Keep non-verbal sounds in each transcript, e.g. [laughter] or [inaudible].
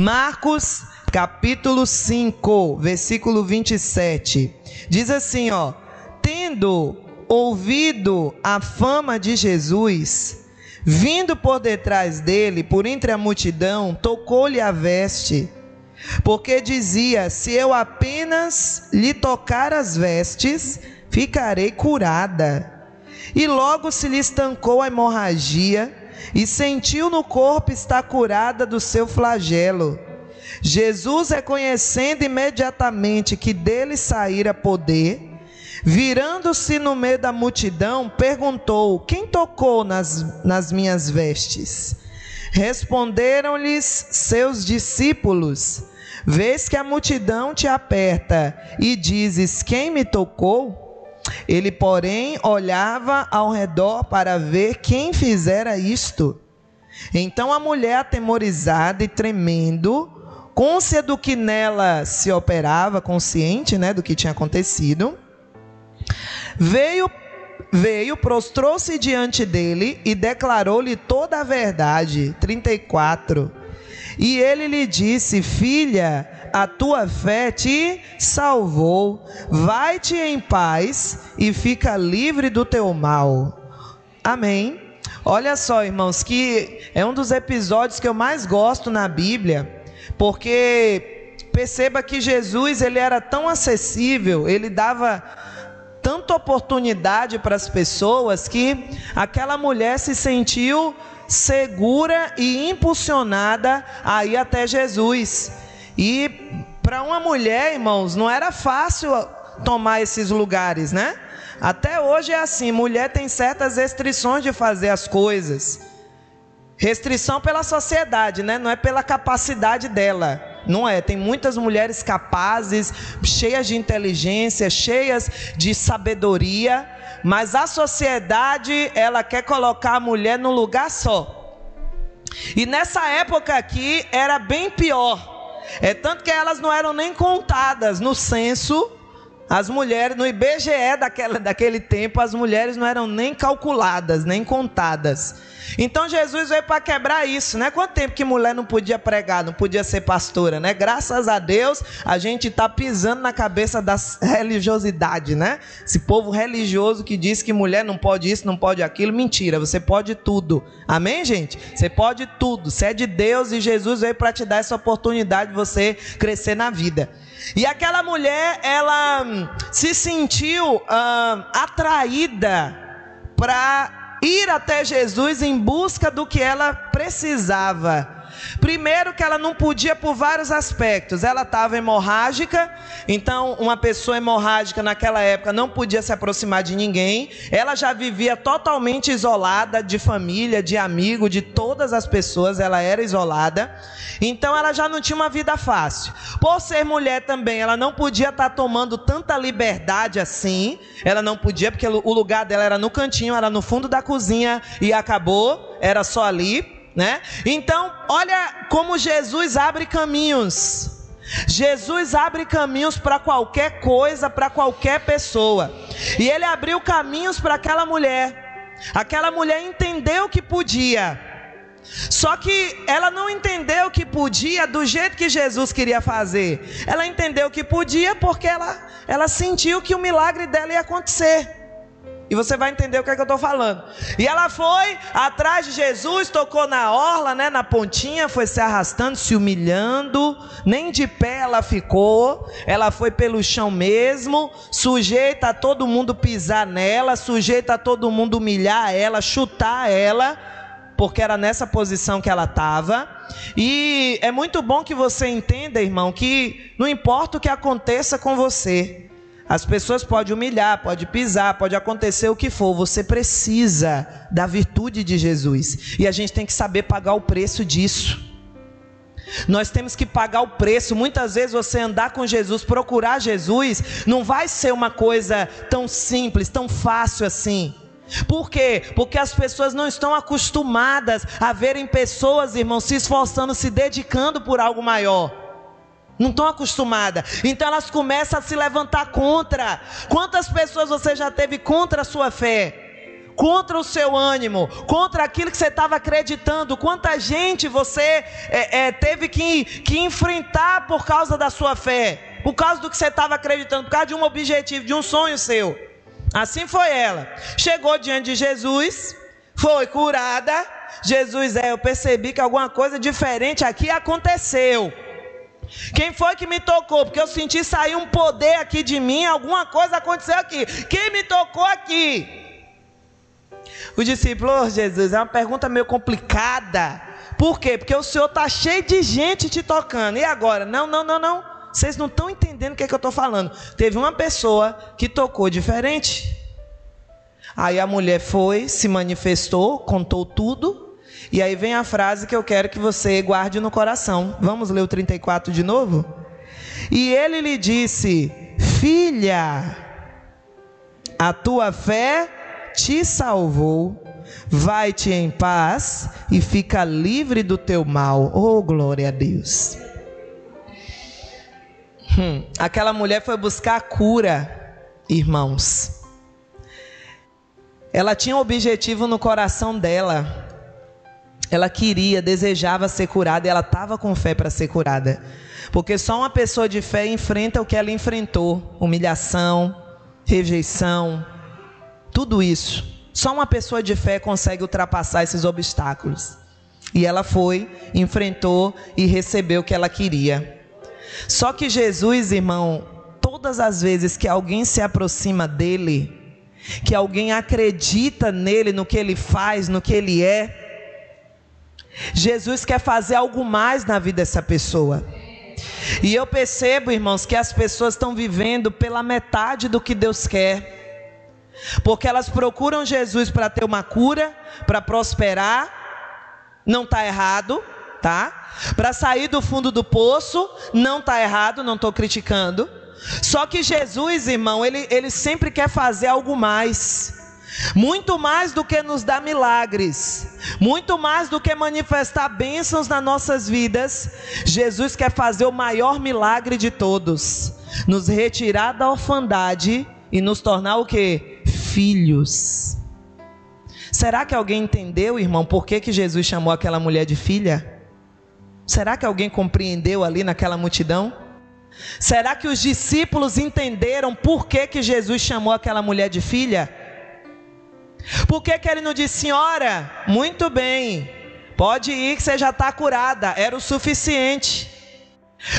Marcos capítulo 5, versículo 27. Diz assim, ó: Tendo ouvido a fama de Jesus, vindo por detrás dele, por entre a multidão, tocou-lhe a veste, porque dizia: Se eu apenas lhe tocar as vestes, ficarei curada. E logo se lhe estancou a hemorragia, e sentiu no corpo estar curada do seu flagelo. Jesus, reconhecendo imediatamente que dele saíra poder, virando-se no meio da multidão, perguntou: Quem tocou nas, nas minhas vestes? Responderam-lhes seus discípulos: Vês que a multidão te aperta e dizes: Quem me tocou? Ele, porém, olhava ao redor para ver quem fizera isto. Então a mulher, atemorizada e tremendo, côncia do que nela se operava, consciente né, do que tinha acontecido, veio, veio prostrou-se diante dele e declarou-lhe toda a verdade. 34. E ele lhe disse: Filha, a tua fé te salvou. Vai-te em paz e fica livre do teu mal. Amém. Olha só, irmãos, que é um dos episódios que eu mais gosto na Bíblia, porque perceba que Jesus, ele era tão acessível, ele dava tanta oportunidade para as pessoas que aquela mulher se sentiu segura e impulsionada a ir até Jesus. E para uma mulher, irmãos, não era fácil tomar esses lugares, né? Até hoje é assim: mulher tem certas restrições de fazer as coisas. Restrição pela sociedade, né? Não é pela capacidade dela. Não é, tem muitas mulheres capazes, cheias de inteligência, cheias de sabedoria, mas a sociedade, ela quer colocar a mulher num lugar só. E nessa época aqui era bem pior. É tanto que elas não eram nem contadas no censo. As mulheres, no IBGE daquela, daquele tempo, as mulheres não eram nem calculadas, nem contadas. Então Jesus veio para quebrar isso, né? Quanto tempo que mulher não podia pregar, não podia ser pastora, né? Graças a Deus, a gente está pisando na cabeça da religiosidade, né? Esse povo religioso que diz que mulher não pode isso, não pode aquilo, mentira, você pode tudo. Amém, gente? Você pode tudo. Você é de Deus e Jesus veio para te dar essa oportunidade de você crescer na vida. E aquela mulher, ela se sentiu hum, atraída para ir até Jesus em busca do que ela precisava. Primeiro que ela não podia por vários aspectos. Ela estava hemorrágica, então uma pessoa hemorrágica naquela época não podia se aproximar de ninguém. Ela já vivia totalmente isolada de família, de amigo, de todas as pessoas, ela era isolada. Então ela já não tinha uma vida fácil. Por ser mulher também, ela não podia estar tá tomando tanta liberdade assim. Ela não podia porque o lugar dela era no cantinho, era no fundo da cozinha e acabou, era só ali né? Então, olha como Jesus abre caminhos. Jesus abre caminhos para qualquer coisa, para qualquer pessoa. E ele abriu caminhos para aquela mulher. Aquela mulher entendeu que podia. Só que ela não entendeu que podia do jeito que Jesus queria fazer. Ela entendeu que podia porque ela, ela sentiu que o milagre dela ia acontecer. E você vai entender o que é que eu estou falando. E ela foi atrás de Jesus, tocou na orla, né, na pontinha, foi se arrastando, se humilhando. Nem de pé ela ficou. Ela foi pelo chão mesmo, sujeita a todo mundo pisar nela, sujeita a todo mundo humilhar ela, chutar ela, porque era nessa posição que ela estava. E é muito bom que você entenda, irmão, que não importa o que aconteça com você, as pessoas podem humilhar, pode pisar, pode acontecer o que for. Você precisa da virtude de Jesus. E a gente tem que saber pagar o preço disso. Nós temos que pagar o preço. Muitas vezes você andar com Jesus, procurar Jesus, não vai ser uma coisa tão simples, tão fácil assim. Por quê? Porque as pessoas não estão acostumadas a verem pessoas, irmãos, se esforçando, se dedicando por algo maior não estão acostumadas. Então elas começam a se levantar contra. Quantas pessoas você já teve contra a sua fé? contra o seu ânimo, contra aquilo que você estava acreditando. Quanta gente você é, é, teve que, que enfrentar por causa da sua fé, por causa do que você estava acreditando, por causa de um objetivo, de um sonho seu. Assim foi ela. Chegou diante de Jesus, foi curada. Jesus, é, eu percebi que alguma coisa diferente aqui aconteceu. Quem foi que me tocou? Porque eu senti sair um poder aqui de mim, alguma coisa aconteceu aqui. Quem me tocou aqui? O discípulo, oh, Jesus, é uma pergunta meio complicada. Por quê? Porque o Senhor está cheio de gente te tocando. E agora? Não, não, não, não. Vocês não estão entendendo o que, é que eu estou falando. Teve uma pessoa que tocou diferente. Aí a mulher foi, se manifestou, contou tudo. E aí vem a frase que eu quero que você guarde no coração. Vamos ler o 34 de novo? E ele lhe disse: Filha, a tua fé te salvou, vai-te em paz e fica livre do teu mal. Oh, glória a Deus. Hum, aquela mulher foi buscar cura, irmãos. Ela tinha um objetivo no coração dela. Ela queria, desejava ser curada e ela estava com fé para ser curada. Porque só uma pessoa de fé enfrenta o que ela enfrentou: humilhação, rejeição, tudo isso. Só uma pessoa de fé consegue ultrapassar esses obstáculos. E ela foi, enfrentou e recebeu o que ela queria. Só que Jesus, irmão, todas as vezes que alguém se aproxima dele, que alguém acredita nele, no que ele faz, no que ele é, Jesus quer fazer algo mais na vida dessa pessoa. E eu percebo, irmãos, que as pessoas estão vivendo pela metade do que Deus quer. Porque elas procuram Jesus para ter uma cura, para prosperar, não está errado, tá? Para sair do fundo do poço, não está errado, não estou criticando. Só que Jesus, irmão, ele, ele sempre quer fazer algo mais. Muito mais do que nos dar milagres, muito mais do que manifestar bênçãos nas nossas vidas, Jesus quer fazer o maior milagre de todos, nos retirar da orfandade e nos tornar o que? filhos. Será que alguém entendeu, irmão, por que, que Jesus chamou aquela mulher de filha? Será que alguém compreendeu ali naquela multidão? Será que os discípulos entenderam por que, que Jesus chamou aquela mulher de filha? Por que, que ele não disse, senhora, muito bem, pode ir que você já está curada, era o suficiente.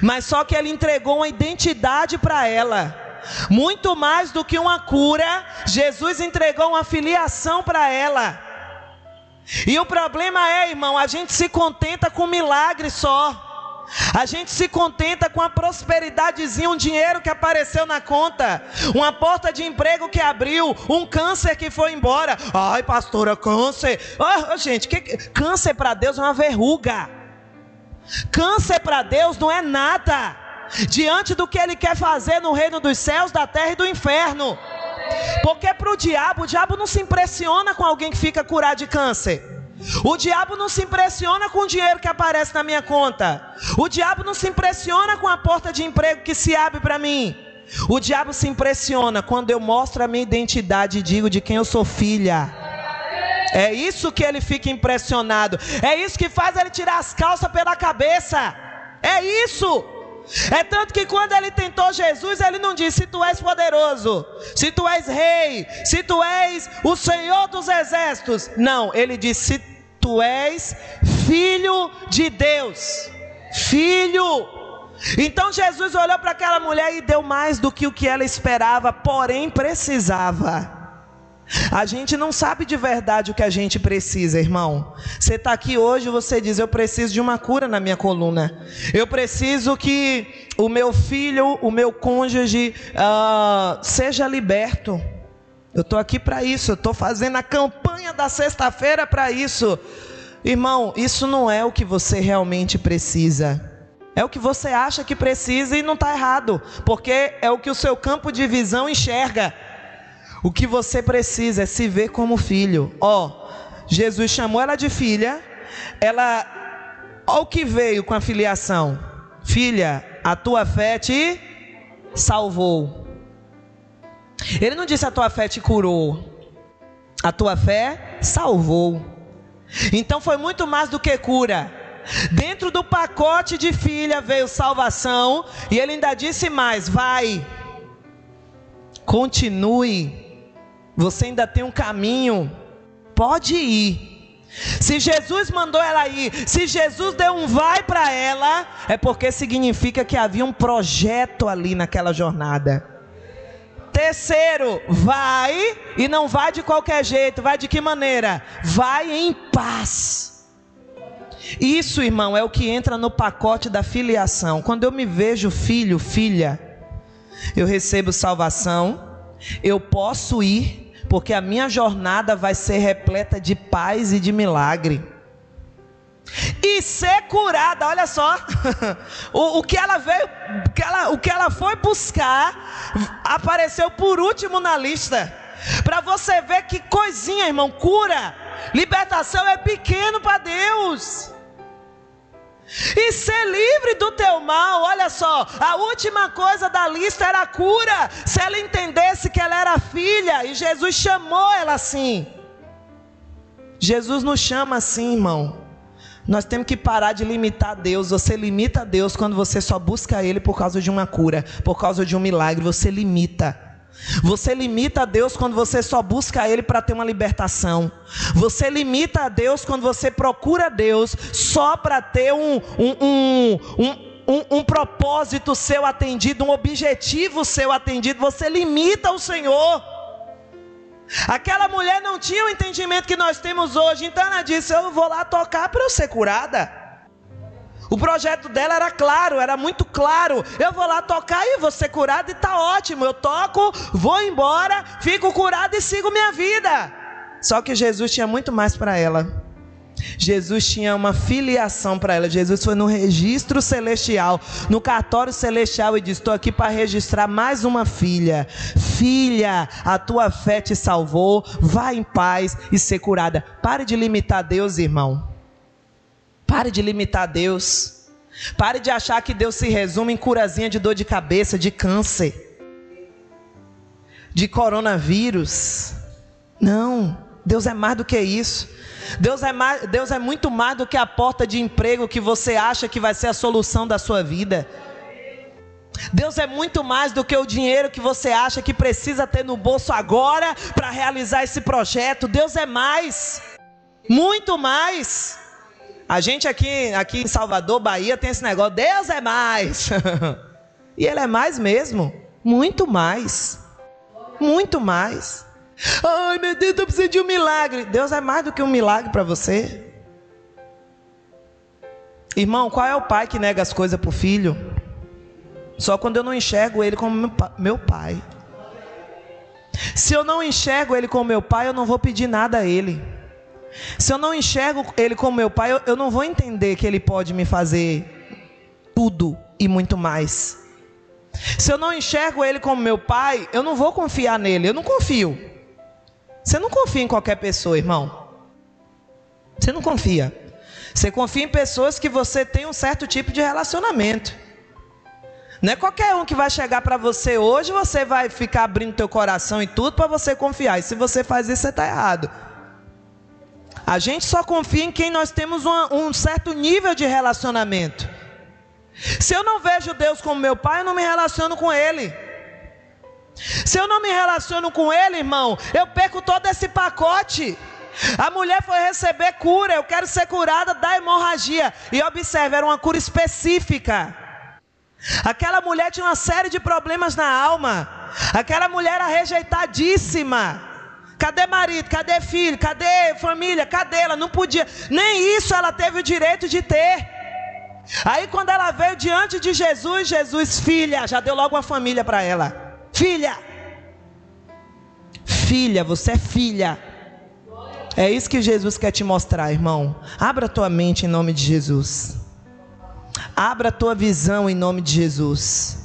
Mas só que ele entregou uma identidade para ela. Muito mais do que uma cura, Jesus entregou uma filiação para ela. E o problema é, irmão, a gente se contenta com milagre só. A gente se contenta com a prosperidadezinha, um dinheiro que apareceu na conta, uma porta de emprego que abriu, um câncer que foi embora. Ai, pastora, câncer. Oh, gente, que, câncer para Deus é uma verruga. Câncer para Deus não é nada diante do que ele quer fazer no reino dos céus, da terra e do inferno. Porque para o diabo, o diabo não se impressiona com alguém que fica curado de câncer. O diabo não se impressiona com o dinheiro que aparece na minha conta. O diabo não se impressiona com a porta de emprego que se abre para mim. O diabo se impressiona quando eu mostro a minha identidade e digo de quem eu sou filha. É isso que ele fica impressionado. É isso que faz ele tirar as calças pela cabeça. É isso. É tanto que quando ele tentou Jesus, ele não disse: Se tu és poderoso, se tu és rei, se tu és o Senhor dos exércitos. Não, ele disse: Se tu és filho de Deus. Filho. Então Jesus olhou para aquela mulher e deu mais do que o que ela esperava, porém precisava. A gente não sabe de verdade o que a gente precisa, irmão. Você está aqui hoje, você diz: Eu preciso de uma cura na minha coluna. Eu preciso que o meu filho, o meu cônjuge, uh, seja liberto. Eu estou aqui para isso. Eu estou fazendo a campanha da sexta-feira para isso. Irmão, isso não é o que você realmente precisa. É o que você acha que precisa e não está errado, porque é o que o seu campo de visão enxerga. O que você precisa é se ver como filho. Ó, oh, Jesus chamou ela de filha. Ela, ó o que veio com a filiação. Filha, a tua fé te salvou. Ele não disse a tua fé te curou. A tua fé salvou. Então foi muito mais do que cura. Dentro do pacote de filha veio salvação, e ele ainda disse mais: vai, continue, você ainda tem um caminho, pode ir. Se Jesus mandou ela ir, se Jesus deu um vai para ela, é porque significa que havia um projeto ali naquela jornada. Terceiro, vai e não vai de qualquer jeito, vai de que maneira? Vai em paz. Isso, irmão, é o que entra no pacote da filiação. Quando eu me vejo filho, filha, eu recebo salvação, eu posso ir porque a minha jornada vai ser repleta de paz e de milagre. E ser curada, olha só, [laughs] o, o, que ela veio, que ela, o que ela foi buscar, apareceu por último na lista, para você ver que coisinha, irmão, cura, libertação é pequeno para Deus e ser livre do teu mal. Olha só, a última coisa da lista era a cura. Se ela entendesse que ela era filha e Jesus chamou ela assim. Jesus nos chama assim, irmão. Nós temos que parar de limitar Deus. Você limita Deus quando você só busca Ele por causa de uma cura, por causa de um milagre. Você limita. Você limita a Deus quando você só busca Ele para ter uma libertação. Você limita a Deus quando você procura Deus só para ter um, um, um, um, propósito seu atendido, um objetivo seu atendido. Você limita o Senhor. Aquela mulher não tinha o entendimento que nós temos hoje, então ela disse: Eu vou lá tocar para eu ser curada. O projeto dela era claro, era muito claro. Eu vou lá tocar e vou ser curado e está ótimo. Eu toco, vou embora, fico curado e sigo minha vida. Só que Jesus tinha muito mais para ela. Jesus tinha uma filiação para ela. Jesus foi no registro celestial, no cartório celestial e disse: Estou aqui para registrar mais uma filha. Filha, a tua fé te salvou. Vá em paz e ser curada. Pare de limitar Deus, irmão. Pare de limitar Deus. Pare de achar que Deus se resume em curazinha de dor de cabeça, de câncer, de coronavírus. Não, Deus é mais do que isso. Deus é, mais, Deus é muito mais do que a porta de emprego que você acha que vai ser a solução da sua vida. Deus é muito mais do que o dinheiro que você acha que precisa ter no bolso agora para realizar esse projeto. Deus é mais, muito mais. A gente aqui, aqui em Salvador, Bahia, tem esse negócio: Deus é mais. [laughs] e Ele é mais mesmo. Muito mais. Muito mais. Ai, meu Deus, eu preciso de um milagre. Deus é mais do que um milagre para você. Irmão, qual é o pai que nega as coisas para o filho? Só quando eu não enxergo ele como meu pai. Se eu não enxergo ele como meu pai, eu não vou pedir nada a ele. Se eu não enxergo Ele como meu Pai, eu, eu não vou entender que Ele pode me fazer tudo e muito mais. Se eu não enxergo Ele como meu Pai, eu não vou confiar nele. Eu não confio. Você não confia em qualquer pessoa, irmão. Você não confia. Você confia em pessoas que você tem um certo tipo de relacionamento. Não é qualquer um que vai chegar para você hoje, você vai ficar abrindo teu coração e tudo para você confiar. E se você faz isso, você está errado. A gente só confia em quem nós temos uma, um certo nível de relacionamento. Se eu não vejo Deus como meu pai, eu não me relaciono com Ele. Se eu não me relaciono com Ele, irmão, eu perco todo esse pacote. A mulher foi receber cura, eu quero ser curada da hemorragia. E observe, era uma cura específica. Aquela mulher tinha uma série de problemas na alma. Aquela mulher era rejeitadíssima. Cadê marido? Cadê filho? Cadê família? Cadê ela? Não podia. Nem isso ela teve o direito de ter. Aí quando ela veio diante de Jesus, Jesus, filha, já deu logo uma família para ela. Filha. Filha, você é filha. É isso que Jesus quer te mostrar, irmão. Abra tua mente em nome de Jesus. Abra tua visão em nome de Jesus.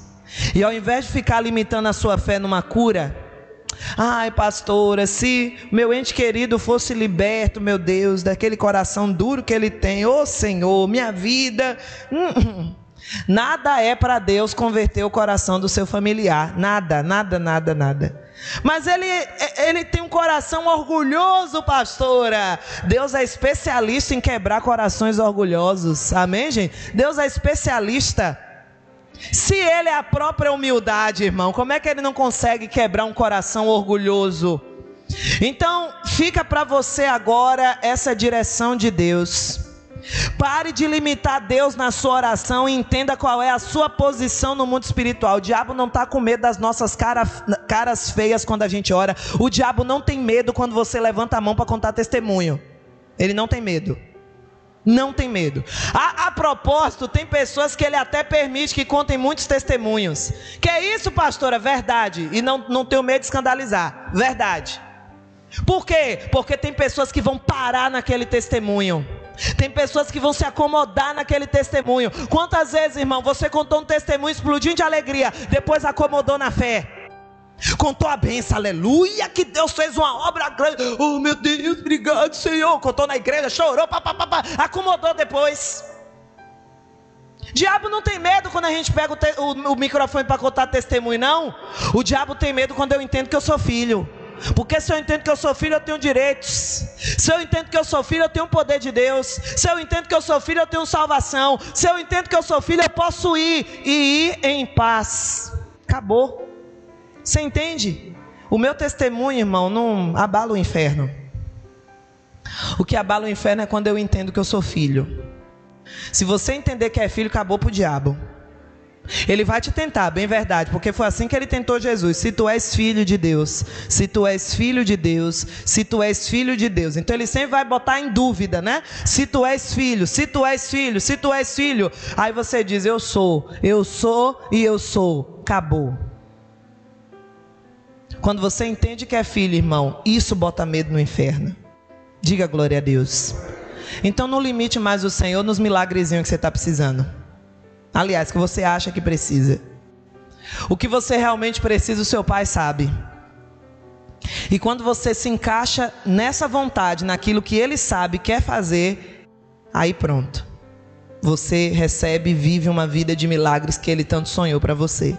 E ao invés de ficar limitando a sua fé numa cura, Ai, pastora, se meu ente querido fosse liberto, meu Deus, daquele coração duro que ele tem, ô oh, Senhor, minha vida. [laughs] Nada é para Deus converter o coração do seu familiar. Nada, nada, nada, nada. Mas ele, ele tem um coração orgulhoso, pastora. Deus é especialista em quebrar corações orgulhosos. Amém, gente? Deus é especialista. Se ele é a própria humildade, irmão, como é que ele não consegue quebrar um coração orgulhoso? Então, fica para você agora essa direção de Deus. Pare de limitar Deus na sua oração e entenda qual é a sua posição no mundo espiritual. O diabo não está com medo das nossas cara, caras feias quando a gente ora. O diabo não tem medo quando você levanta a mão para contar testemunho. Ele não tem medo. Não tem medo. A, a, propósito, tem pessoas que ele até permite que contem muitos testemunhos. Que é isso, pastora? Verdade. E não, não tenho medo de escandalizar. Verdade. Por quê? Porque tem pessoas que vão parar naquele testemunho. Tem pessoas que vão se acomodar naquele testemunho. Quantas vezes, irmão, você contou um testemunho explodindo de alegria, depois acomodou na fé? Contou a benção, aleluia, que Deus fez uma obra grande. Oh, meu Deus, obrigado, Senhor. Contou na igreja, chorou, papapá, acomodou depois. Diabo não tem medo quando a gente pega o, te, o, o microfone para contar testemunho, não. O diabo tem medo quando eu entendo que eu sou filho. Porque se eu entendo que eu sou filho, eu tenho direitos. Se eu entendo que eu sou filho, eu tenho o poder de Deus. Se eu entendo que eu sou filho, eu tenho salvação. Se eu entendo que eu sou filho, eu posso ir e ir em paz. Acabou. Você entende? O meu testemunho, irmão, não abala o inferno. O que abala o inferno é quando eu entendo que eu sou filho. Se você entender que é filho, acabou para o diabo. Ele vai te tentar, bem verdade, porque foi assim que ele tentou Jesus. Se tu és filho de Deus, se tu és filho de Deus, se tu és filho de Deus. Então ele sempre vai botar em dúvida, né? Se tu és filho, se tu és filho, se tu és filho. Aí você diz: Eu sou, eu sou e eu sou. Acabou. Quando você entende que é filho, irmão, isso bota medo no inferno. Diga glória a Deus. Então não limite mais o Senhor nos milagrezinhos que você está precisando. Aliás, que você acha que precisa. O que você realmente precisa, o seu pai sabe. E quando você se encaixa nessa vontade, naquilo que ele sabe, quer fazer, aí pronto. Você recebe e vive uma vida de milagres que ele tanto sonhou para você.